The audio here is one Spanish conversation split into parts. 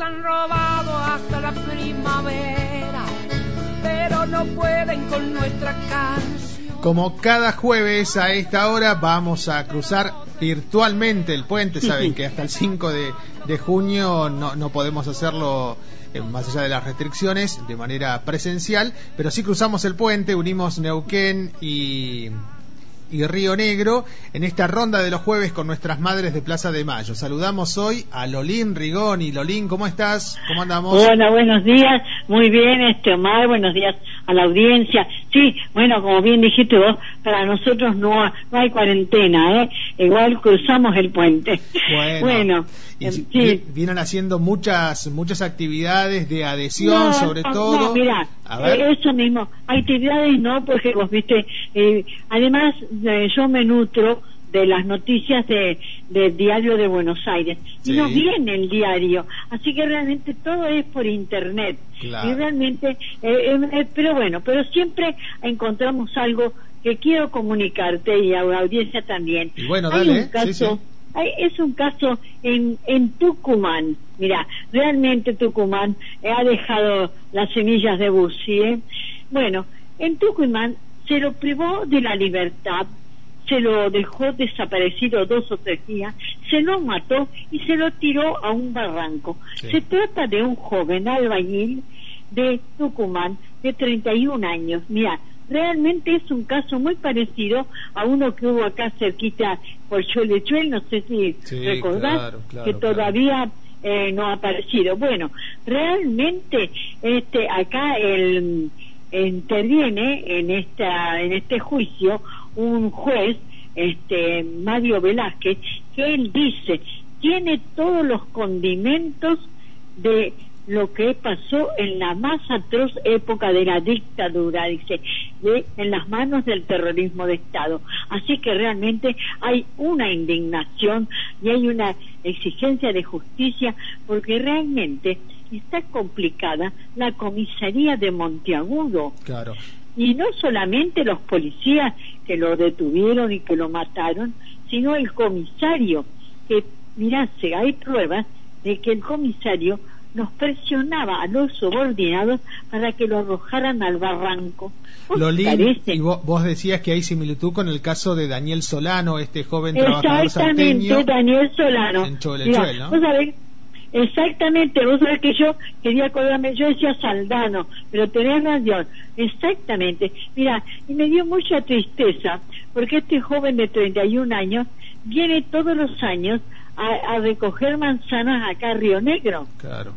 han robado hasta la primavera, pero no pueden con nuestra canción. Como cada jueves a esta hora vamos a cruzar virtualmente el puente. Saben que hasta el 5 de, de junio no, no podemos hacerlo eh, más allá de las restricciones de manera presencial, pero sí cruzamos el puente, unimos Neuquén y y Río Negro en esta ronda de los jueves con nuestras madres de Plaza de Mayo. Saludamos hoy a Lolín Rigoni. Lolín, ¿cómo estás? ¿Cómo andamos? Hola, buenos días. Muy bien, este Omar, buenos días a la audiencia. Sí, bueno, como bien dijiste vos, para nosotros no, no hay cuarentena, ¿eh? Igual cruzamos el puente. Bueno, y, sí. vienen haciendo muchas muchas actividades de adhesión, sobre todo. No, mira, eh, eso mismo. Actividades no, porque vos viste, eh, además eh, yo me nutro de las noticias de, del diario de Buenos Aires y no viene el diario así que realmente todo es por internet y realmente pero bueno pero siempre encontramos algo que quiero comunicarte y a la audiencia también y bueno dale caso, es un caso en, en Tucumán. Mira, realmente Tucumán ha dejado las semillas de Bussi. ¿eh? Bueno, en Tucumán se lo privó de la libertad, se lo dejó desaparecido dos o tres días, se lo mató y se lo tiró a un barranco. Se trata de un joven albañil de Tucumán de 31 años. Mira, realmente es un caso muy parecido a uno que hubo acá cerquita por Chuelechuel, no sé si recordás, que todavía eh, no ha aparecido. Bueno, realmente este acá el interviene en esta en este juicio un juez este Mario Velázquez que él dice tiene todos los condimentos de lo que pasó en la más atroz época de la dictadura, dice, de, en las manos del terrorismo de Estado. Así que realmente hay una indignación y hay una exigencia de justicia porque realmente está complicada la comisaría de Monteagudo. Claro. Y no solamente los policías que lo detuvieron y que lo mataron, sino el comisario, que, mirá, hay pruebas de que el comisario nos presionaba a los subordinados para que lo arrojaran al barranco. Lolín, y vos, decías que hay similitud con el caso de Daniel Solano, este joven trabajador salteño. Daniel Solano. En ¿no? ¿vos sabés? Exactamente, vos sabés que yo quería acordarme, yo decía Saldano, pero tenés razón, exactamente. Mira, y me dio mucha tristeza, porque este joven de 31 años viene todos los años a, a recoger manzanas acá a Río Negro. Claro.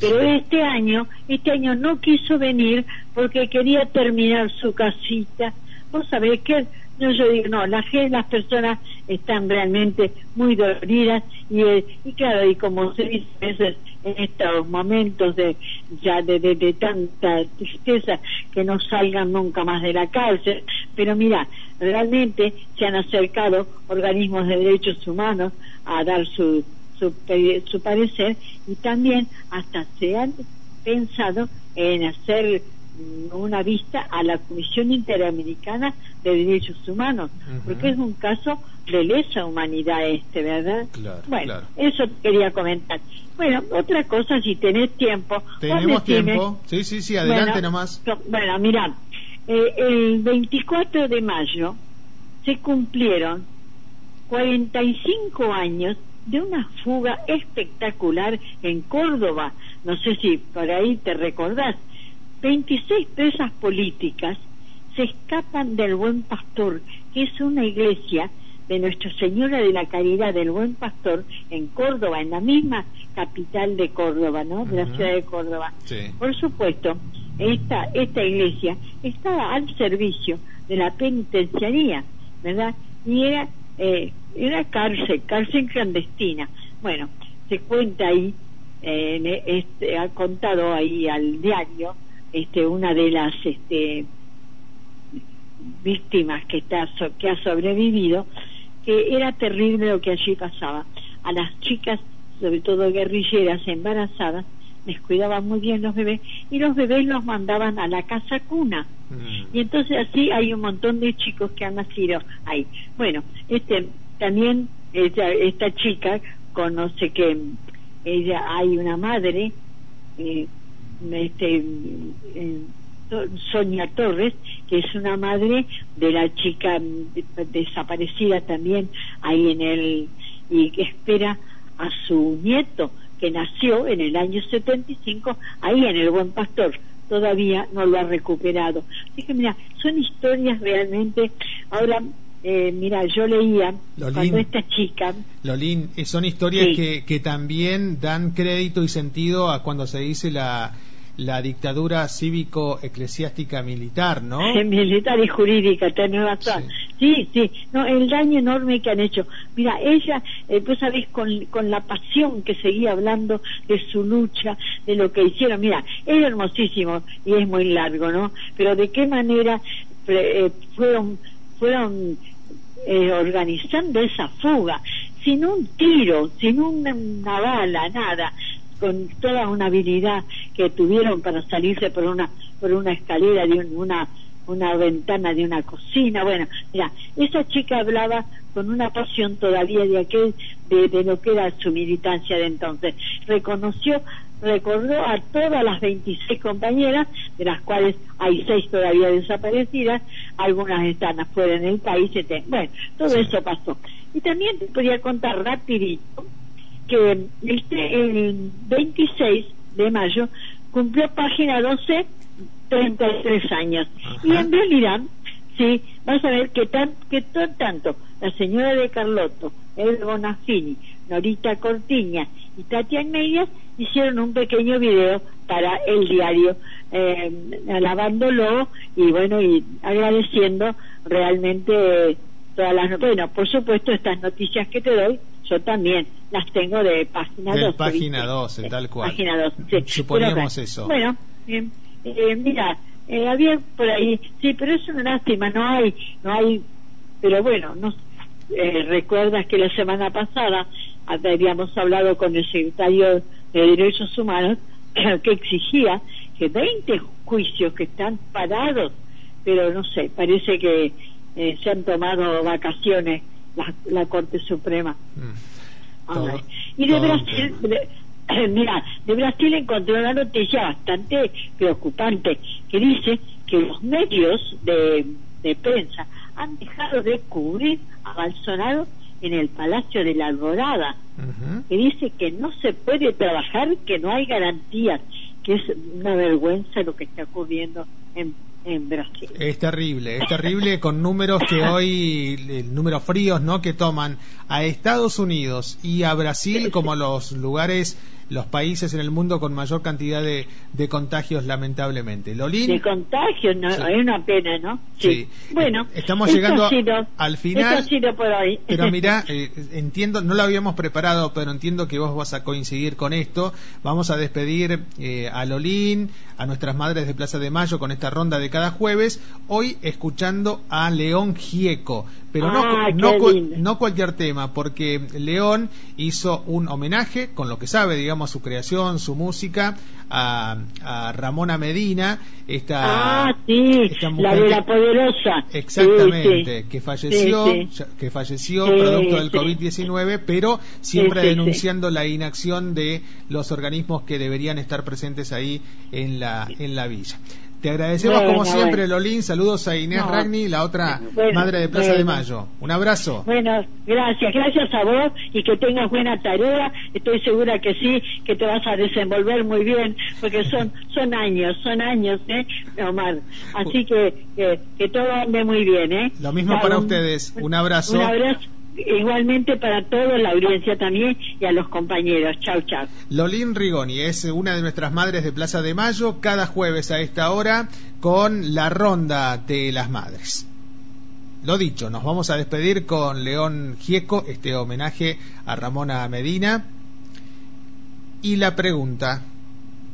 Pero este año, este año no quiso venir porque quería terminar su casita. Vos sabés que no, yo digo, no, la gente, las personas están realmente muy dolidas y, eh, y claro, y como se dice en estos momentos de ya de, de, tanta tristeza que no salgan nunca más de la cárcel, pero mira, realmente se han acercado organismos de derechos humanos a dar su su, su parecer y también hasta se han pensado en hacer una vista a la Comisión Interamericana de Derechos Humanos, porque es un caso de lesa humanidad este, ¿verdad? bueno, eso quería comentar. Bueno, otra cosa, si tenés tiempo. Tenemos tiempo. Sí, sí, sí, adelante nomás. Bueno, mira, eh, el 24 de mayo se cumplieron 45 años de una fuga espectacular en Córdoba. No sé si por ahí te recordás. 26 presas políticas se escapan del Buen Pastor, que es una iglesia de Nuestra Señora de la Caridad del Buen Pastor en Córdoba, en la misma capital de Córdoba, ¿no? De la ciudad de Córdoba. Por supuesto, esta, esta iglesia estaba al servicio de la penitenciaría, ¿verdad? Y era eh, era cárcel, cárcel clandestina. Bueno, se cuenta ahí, eh, este, ha contado ahí al diario este, una de las este, víctimas que, está, que ha sobrevivido, que era terrible lo que allí pasaba. A las chicas, sobre todo guerrilleras embarazadas, les cuidaban muy bien los bebés y los bebés los mandaban a la casa cuna. Mm. Y entonces así hay un montón de chicos que han nacido ahí. Bueno, este también esta, esta chica conoce que ella hay una madre, eh, este, Sonia Torres, que es una madre de la chica desaparecida también ahí en el y que espera a su nieto que nació en el año 75 ahí en el Buen Pastor. Todavía no lo ha recuperado. Así mira son historias realmente ahora eh, mira, yo leía cuando esta chica... Lolín, eh, son historias que, que también dan crédito y sentido a cuando se dice la, la dictadura cívico-eclesiástica militar, ¿no? militar y jurídica, tenés razón. Sí. sí, no, el daño enorme que han hecho. Mira, ella, eh, pues sabés, con, con la pasión que seguía hablando de su lucha, de lo que hicieron, mira, es hermosísimo y es muy largo, ¿no? Pero de qué manera eh, fueron, fueron eh, organizando esa fuga, sin un tiro, sin una bala, nada con toda una habilidad que tuvieron para salirse por una por una escalera de una una ventana de una cocina. Bueno mira esa chica hablaba con una pasión todavía de aquel de lo que era su militancia de entonces. Reconoció recordó a todas las 26 compañeras, de las cuales hay seis todavía desaparecidas, algunas están afuera en el país, bueno, todo eso pasó. Y también te podría contar rapidito que este, el 26 de mayo cumplió página 12 33 años. Y en realidad, sí, vas a ver que, tan, que todo, tanto la señora de Carlotto, El Bonafini, Norita Cortiña y Tatiana Medias hicieron un pequeño video para el diario, eh, alabándolo y bueno, y agradeciendo realmente todas las... Bueno, por supuesto, estas noticias que te doy yo también las tengo de página 2. página 12, tal cual. Página 2, sí. Suponíamos eso. Bueno, eh, mira, eh, había por ahí, sí, pero es una lástima, no hay, no hay, pero bueno, no eh, recuerdas que la semana pasada habíamos hablado con el secretario de Derechos Humanos que exigía que 20 juicios que están parados, pero no sé, parece que eh, se han tomado vacaciones la, Corte Suprema. Mm. y de Brasil, mira, de Brasil encontré una noticia bastante preocupante que dice que los medios de, prensa han dejado de cubrir a Bolsonaro en el Palacio de la Alborada, que dice que no se puede trabajar, que no hay garantías, que es una vergüenza lo que está ocurriendo en en Brasil. Es terrible, es terrible con números que hoy, números fríos, ¿no? Que toman a Estados Unidos y a Brasil como los lugares los países en el mundo con mayor cantidad de, de contagios, lamentablemente. Lolín. De contagios, no, es una pena, ¿no? Sí. Bueno, estamos llegando al final. Pero mira, eh, entiendo, no lo habíamos preparado, pero entiendo que vos vas a coincidir con esto. Vamos a despedir eh, a Lolín, a nuestras madres de Plaza de Mayo con esta ronda de cada jueves. Hoy escuchando a León Gieco, pero no, ah, no, no cualquier tema, porque León hizo un homenaje con lo que sabe, digamos su creación, su música, a, a Ramona Medina, esta, ah, sí, la de la poderosa. Exactamente, que falleció, que falleció producto del COVID-19, pero siempre denunciando la inacción de los organismos que deberían estar presentes ahí en la, en la villa. Te agradecemos como siempre, Lolín. Saludos a Inés Ragni, la otra madre de Plaza de Mayo. Un abrazo. Bueno, gracias, gracias a vos y que tengas buena tarea. Estoy segura que sí, que te vas a desenvolver muy bien, porque son son años, son años, ¿eh, Omar? Así que que, todo ande muy bien, ¿eh? Lo mismo para ustedes. Un abrazo. Un abrazo igualmente para toda la audiencia también y a los compañeros. Chau, chau. Lolín Rigoni es una de nuestras madres de Plaza de Mayo, cada jueves a esta hora con la ronda de las madres. Lo dicho, nos vamos a despedir con León Gieco, este homenaje a Ramona Medina. Y la pregunta,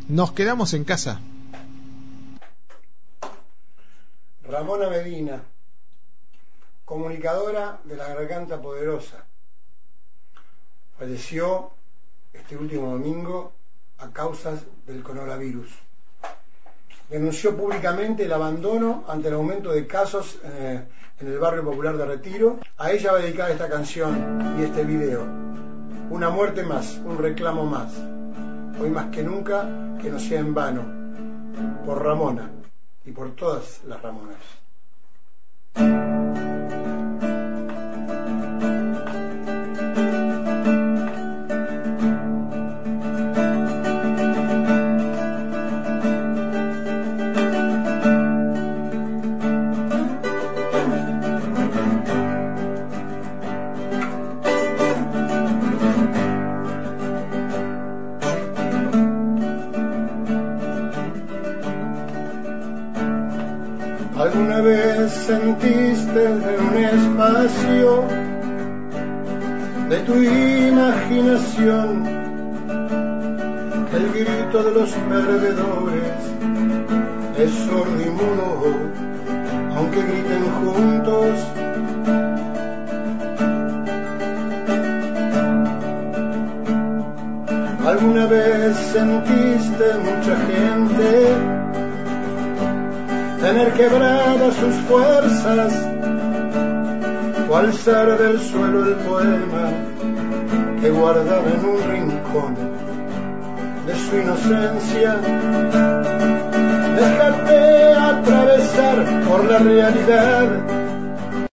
¿nos quedamos en casa? Ramona Medina, comunicadora de la Garganta Poderosa. Falleció este último domingo a causas del coronavirus. Denunció públicamente el abandono ante el aumento de casos eh, en el barrio popular de Retiro. A ella va a dedicar esta canción y este video. una muerte más, un reclamo más. Hoy más que nunca, que no sea en vano, por Ramona y por todas las Ramonas. De tu imaginación el grito de los perdedores es sordo aunque griten juntos? ¿Alguna vez sentiste mucha gente tener quebradas sus fuerzas alzar del suelo el poema que guardaba en un rincón de su inocencia. Déjate atravesar por la realidad